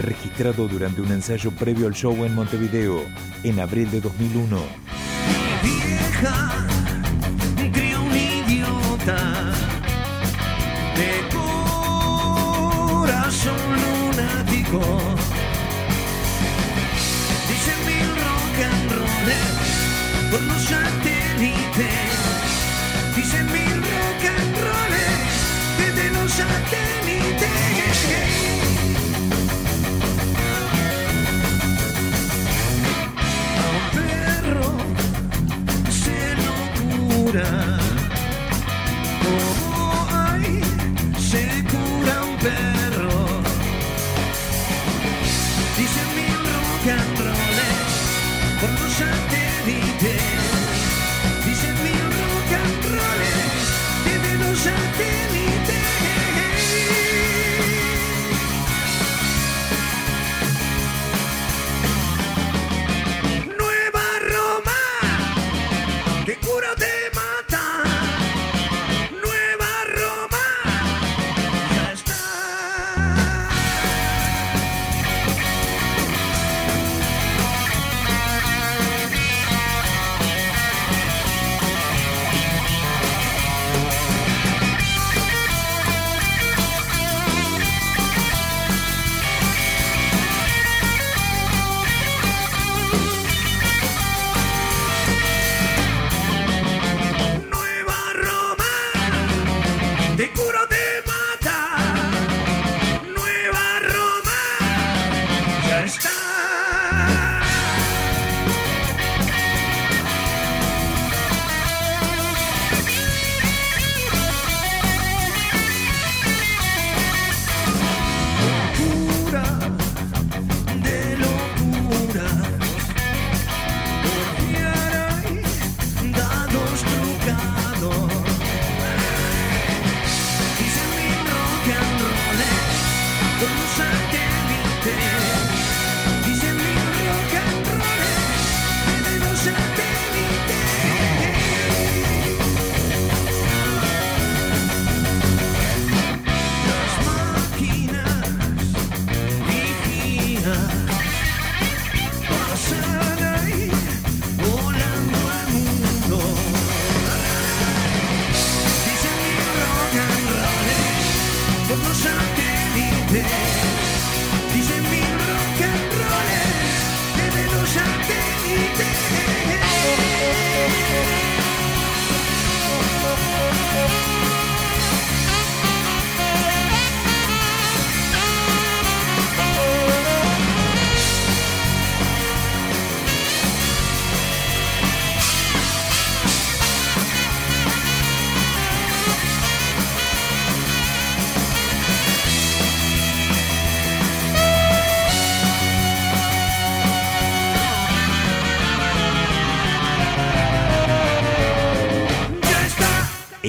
registrado durante un ensayo previo al show en Montevideo, en abril de 2001. vieja crió un idiota de corazón lunático. Dice mil rock and rollers por los satélites. Dice mil cura. Como hay, se cura un perro. Dice mi rock and rollers por los satélites.